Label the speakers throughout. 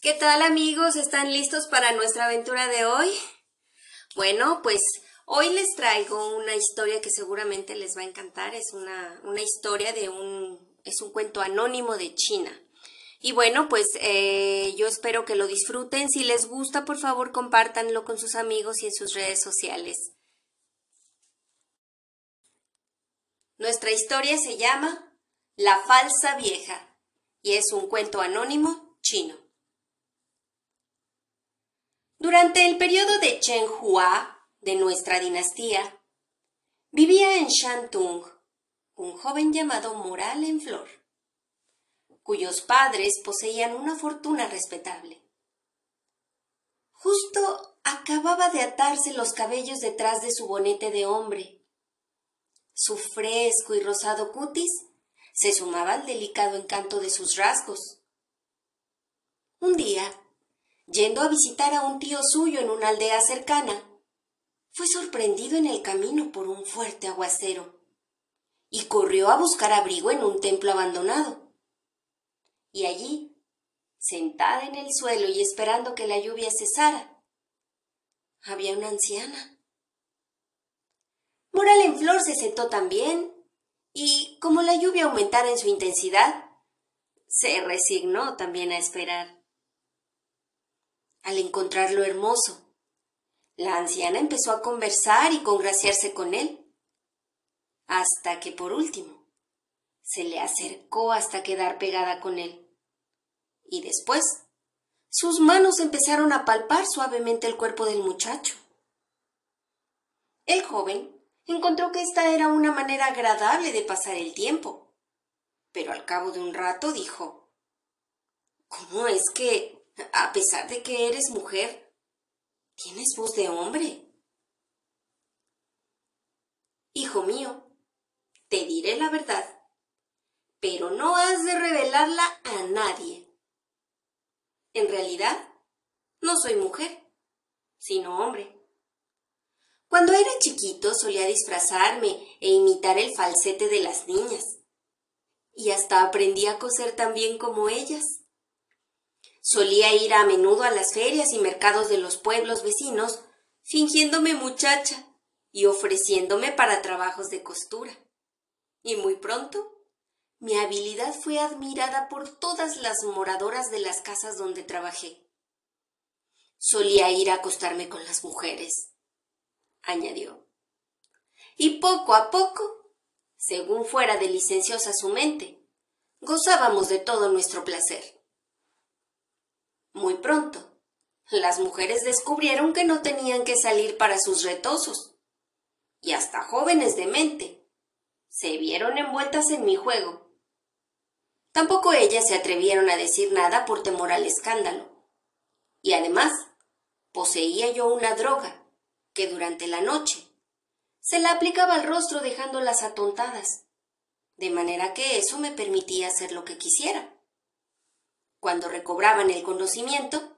Speaker 1: ¿Qué tal amigos? ¿Están listos para nuestra aventura de hoy? Bueno, pues hoy les traigo una historia que seguramente les va a encantar. Es una, una historia de un, es un cuento anónimo de China. Y bueno, pues eh, yo espero que lo disfruten. Si les gusta, por favor, compártanlo con sus amigos y en sus redes sociales. Nuestra historia se llama La falsa vieja y es un cuento anónimo chino. Durante el periodo de Chen Hua de nuestra dinastía, vivía en Shantung un joven llamado Moral en Flor, cuyos padres poseían una fortuna respetable. Justo acababa de atarse los cabellos detrás de su bonete de hombre. Su fresco y rosado cutis se sumaba al delicado encanto de sus rasgos. Un día, yendo a visitar a un tío suyo en una aldea cercana, fue sorprendido en el camino por un fuerte aguacero y corrió a buscar abrigo en un templo abandonado. Y allí, sentada en el suelo y esperando que la lluvia cesara, había una anciana. Moral en Flor se sentó también y, como la lluvia aumentara en su intensidad, se resignó también a esperar al encontrarlo hermoso. La anciana empezó a conversar y congraciarse con él, hasta que por último se le acercó hasta quedar pegada con él. Y después sus manos empezaron a palpar suavemente el cuerpo del muchacho. El joven encontró que esta era una manera agradable de pasar el tiempo, pero al cabo de un rato dijo ¿Cómo es que a pesar de que eres mujer, tienes voz de hombre. Hijo mío, te diré la verdad, pero no has de revelarla a nadie. En realidad, no soy mujer, sino hombre. Cuando era chiquito solía disfrazarme e imitar el falsete de las niñas. Y hasta aprendí a coser tan bien como ellas. Solía ir a menudo a las ferias y mercados de los pueblos vecinos, fingiéndome muchacha y ofreciéndome para trabajos de costura. Y muy pronto mi habilidad fue admirada por todas las moradoras de las casas donde trabajé. Solía ir a acostarme con las mujeres, añadió. Y poco a poco, según fuera deliciosa su mente, gozábamos de todo nuestro placer. Muy pronto, las mujeres descubrieron que no tenían que salir para sus retosos, y hasta jóvenes de mente se vieron envueltas en mi juego. Tampoco ellas se atrevieron a decir nada por temor al escándalo. Y además, poseía yo una droga que durante la noche se la aplicaba al rostro dejándolas atontadas, de manera que eso me permitía hacer lo que quisiera. Cuando recobraban el conocimiento,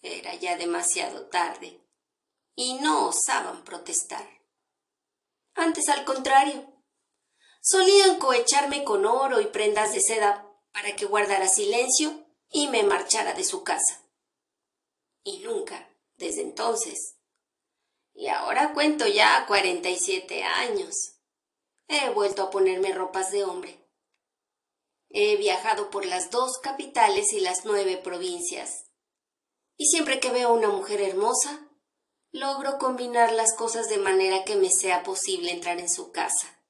Speaker 1: era ya demasiado tarde y no osaban protestar. Antes, al contrario, solían cohecharme con oro y prendas de seda para que guardara silencio y me marchara de su casa. Y nunca, desde entonces, y ahora cuento ya cuarenta y siete años, he vuelto a ponerme ropas de hombre. He viajado por las dos capitales y las nueve provincias. Y siempre que veo una mujer hermosa, logro combinar las cosas de manera que me sea posible entrar en su casa.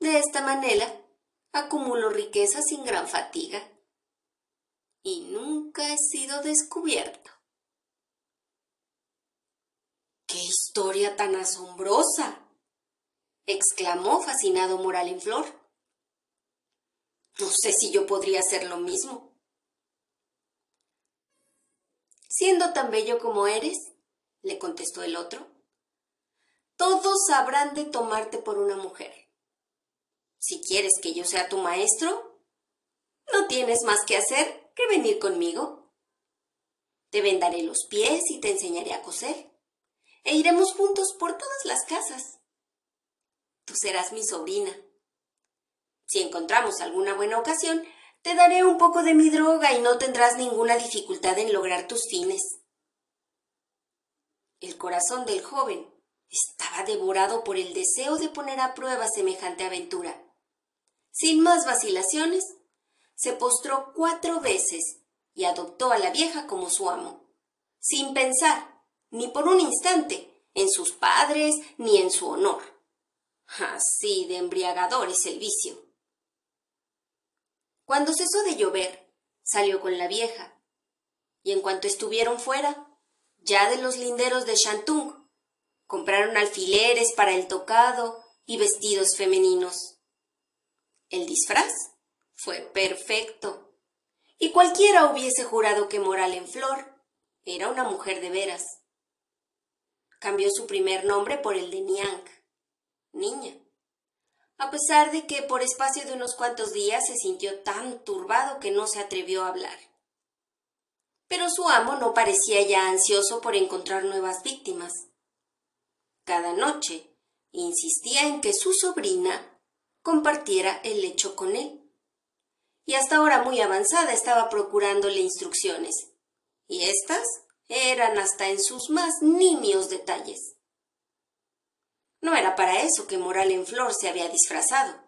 Speaker 1: De esta manera, acumulo riqueza sin gran fatiga. Y nunca he sido descubierto. ¡Qué historia tan asombrosa! exclamó fascinado Moral en Flor. No sé si yo podría hacer lo mismo. Siendo tan bello como eres, le contestó el otro, todos habrán de tomarte por una mujer. Si quieres que yo sea tu maestro, no tienes más que hacer que venir conmigo. Te vendaré los pies y te enseñaré a coser, e iremos juntos por todas las casas. Tú serás mi sobrina si encontramos alguna buena ocasión, Te daré un poco de mi droga y no tendrás ninguna dificultad en lograr tus fines. El corazón del joven estaba devorado por el deseo de poner a prueba semejante aventura. Sin más vacilaciones, se postró cuatro veces y adoptó a la vieja como su amo, sin pensar, ni por un instante, en sus padres ni en su honor. Así de embriagador es el vicio. Cuando cesó de llover, salió con la vieja, y en cuanto estuvieron fuera, ya de los linderos de Shantung, compraron alfileres para el tocado y vestidos femeninos. El disfraz fue perfecto, y cualquiera hubiese jurado que Moral en Flor era una mujer de veras. Cambió su primer nombre por el de Niang, niña, a pesar de que por espacio de unos cuantos días se sintió tan turbado que no se atrevió a hablar. Pero su amo no parecía ya ansioso por encontrar nuevas víctimas. Cada noche insistía en que su sobrina compartiera el lecho con él. Y hasta ahora muy avanzada estaba procurándole instrucciones. Y éstas eran hasta en sus más nimios detalles. No era para eso que Moral en Flor se había disfrazado.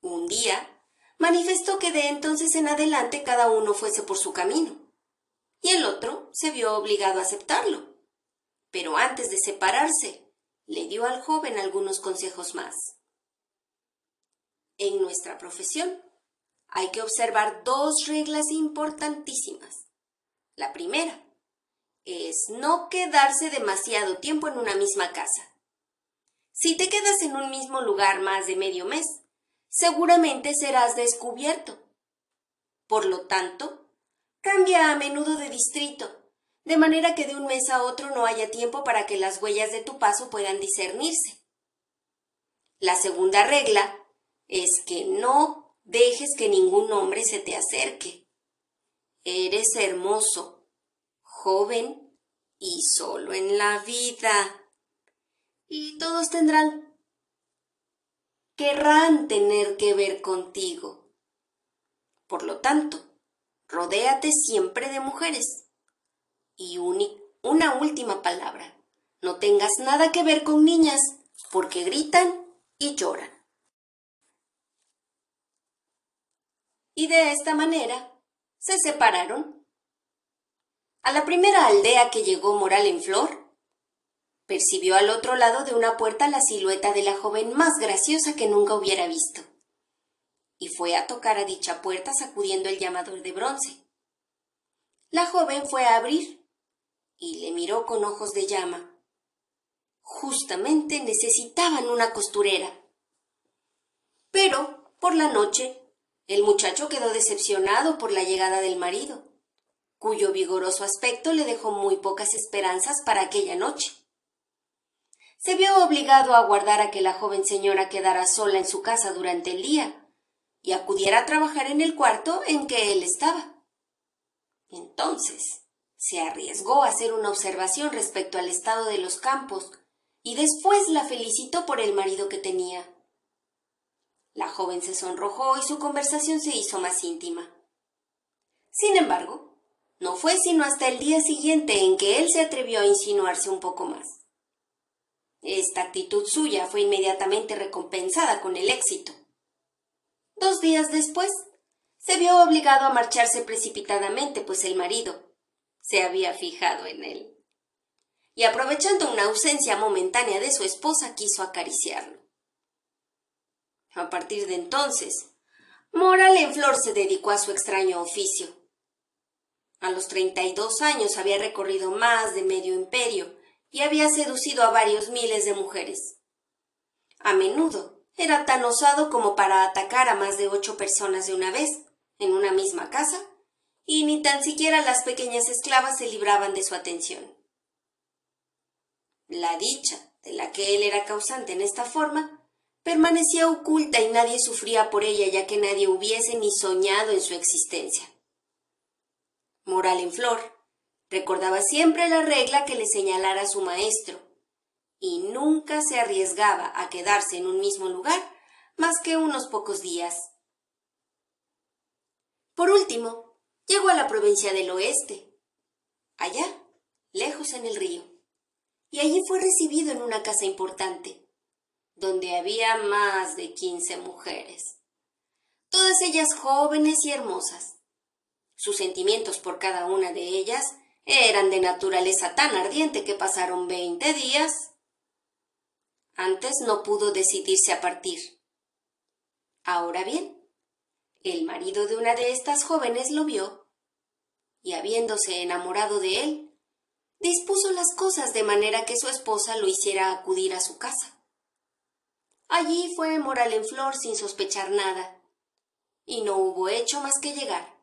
Speaker 1: Un día manifestó que de entonces en adelante cada uno fuese por su camino, y el otro se vio obligado a aceptarlo. Pero antes de separarse, le dio al joven algunos consejos más. En nuestra profesión hay que observar dos reglas importantísimas. La primera es no quedarse demasiado tiempo en una misma casa. Si te quedas en un mismo lugar más de medio mes, seguramente serás descubierto. Por lo tanto, cambia a menudo de distrito, de manera que de un mes a otro no haya tiempo para que las huellas de tu paso puedan discernirse. La segunda regla es que no dejes que ningún hombre se te acerque. Eres hermoso, joven y solo en la vida y todos tendrán, querrán tener que ver contigo. Por lo tanto, rodéate siempre de mujeres. Y una última palabra, no tengas nada que ver con niñas, porque gritan y lloran. Y de esta manera se separaron. A la primera aldea que llegó Moral en Flor, Percibió al otro lado de una puerta la silueta de la joven más graciosa que nunca hubiera visto. Y fue a tocar a dicha puerta sacudiendo el llamador de bronce. La joven fue a abrir y le miró con ojos de llama. Justamente necesitaban una costurera. Pero, por la noche, el muchacho quedó decepcionado por la llegada del marido, cuyo vigoroso aspecto le dejó muy pocas esperanzas para aquella noche se vio obligado a aguardar a que la joven señora quedara sola en su casa durante el día y acudiera a trabajar en el cuarto en que él estaba. Entonces se arriesgó a hacer una observación respecto al estado de los campos y después la felicitó por el marido que tenía. La joven se sonrojó y su conversación se hizo más íntima. Sin embargo, no fue sino hasta el día siguiente en que él se atrevió a insinuarse un poco más. Esta actitud suya fue inmediatamente recompensada con el éxito. Dos días después, se vio obligado a marcharse precipitadamente, pues el marido se había fijado en él. Y aprovechando una ausencia momentánea de su esposa, quiso acariciarlo. A partir de entonces, Moral en Flor se dedicó a su extraño oficio. A los treinta y dos años había recorrido más de medio imperio y había seducido a varios miles de mujeres. A menudo era tan osado como para atacar a más de ocho personas de una vez, en una misma casa, y ni tan siquiera las pequeñas esclavas se libraban de su atención. La dicha, de la que él era causante en esta forma, permanecía oculta y nadie sufría por ella ya que nadie hubiese ni soñado en su existencia. Moral en flor, Recordaba siempre la regla que le señalara su maestro, y nunca se arriesgaba a quedarse en un mismo lugar más que unos pocos días. Por último, llegó a la provincia del oeste, allá, lejos en el río, y allí fue recibido en una casa importante, donde había más de quince mujeres, todas ellas jóvenes y hermosas. Sus sentimientos por cada una de ellas eran de naturaleza tan ardiente que pasaron veinte días. Antes no pudo decidirse a partir. Ahora bien, el marido de una de estas jóvenes lo vio y habiéndose enamorado de él, dispuso las cosas de manera que su esposa lo hiciera acudir a su casa. Allí fue Moral en Flor sin sospechar nada, y no hubo hecho más que llegar.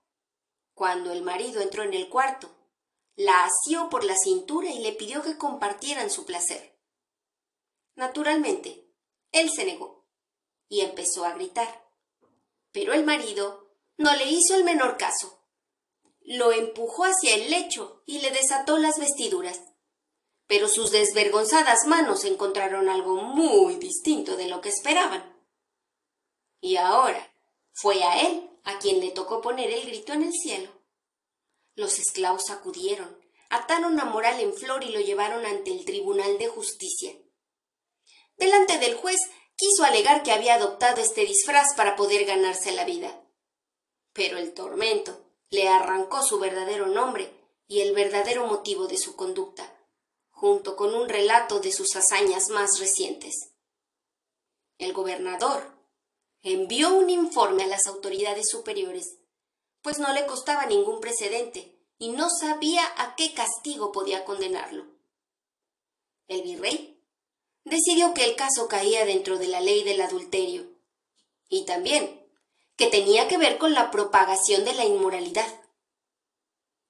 Speaker 1: Cuando el marido entró en el cuarto, la asió por la cintura y le pidió que compartieran su placer. Naturalmente, él se negó y empezó a gritar. Pero el marido no le hizo el menor caso. Lo empujó hacia el lecho y le desató las vestiduras pero sus desvergonzadas manos encontraron algo muy distinto de lo que esperaban. Y ahora fue a él a quien le tocó poner el grito en el cielo. Los esclavos acudieron, ataron a Moral en flor y lo llevaron ante el Tribunal de Justicia. Delante del juez quiso alegar que había adoptado este disfraz para poder ganarse la vida. Pero el tormento le arrancó su verdadero nombre y el verdadero motivo de su conducta junto con un relato de sus hazañas más recientes. El gobernador envió un informe a las autoridades superiores, pues no le costaba ningún precedente y no sabía a qué castigo podía condenarlo. El virrey decidió que el caso caía dentro de la ley del adulterio y también que tenía que ver con la propagación de la inmoralidad.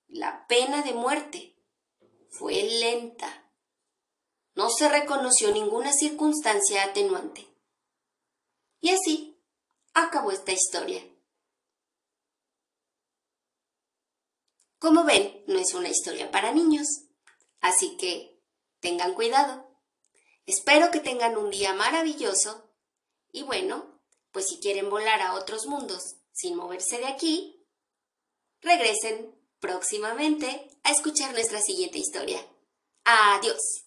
Speaker 1: La pena de muerte fue lenta. No se reconoció ninguna circunstancia atenuante. Y así acabó esta historia. Como ven, no es una historia para niños, así que tengan cuidado. Espero que tengan un día maravilloso y bueno, pues si quieren volar a otros mundos sin moverse de aquí, regresen próximamente a escuchar nuestra siguiente historia. Adiós.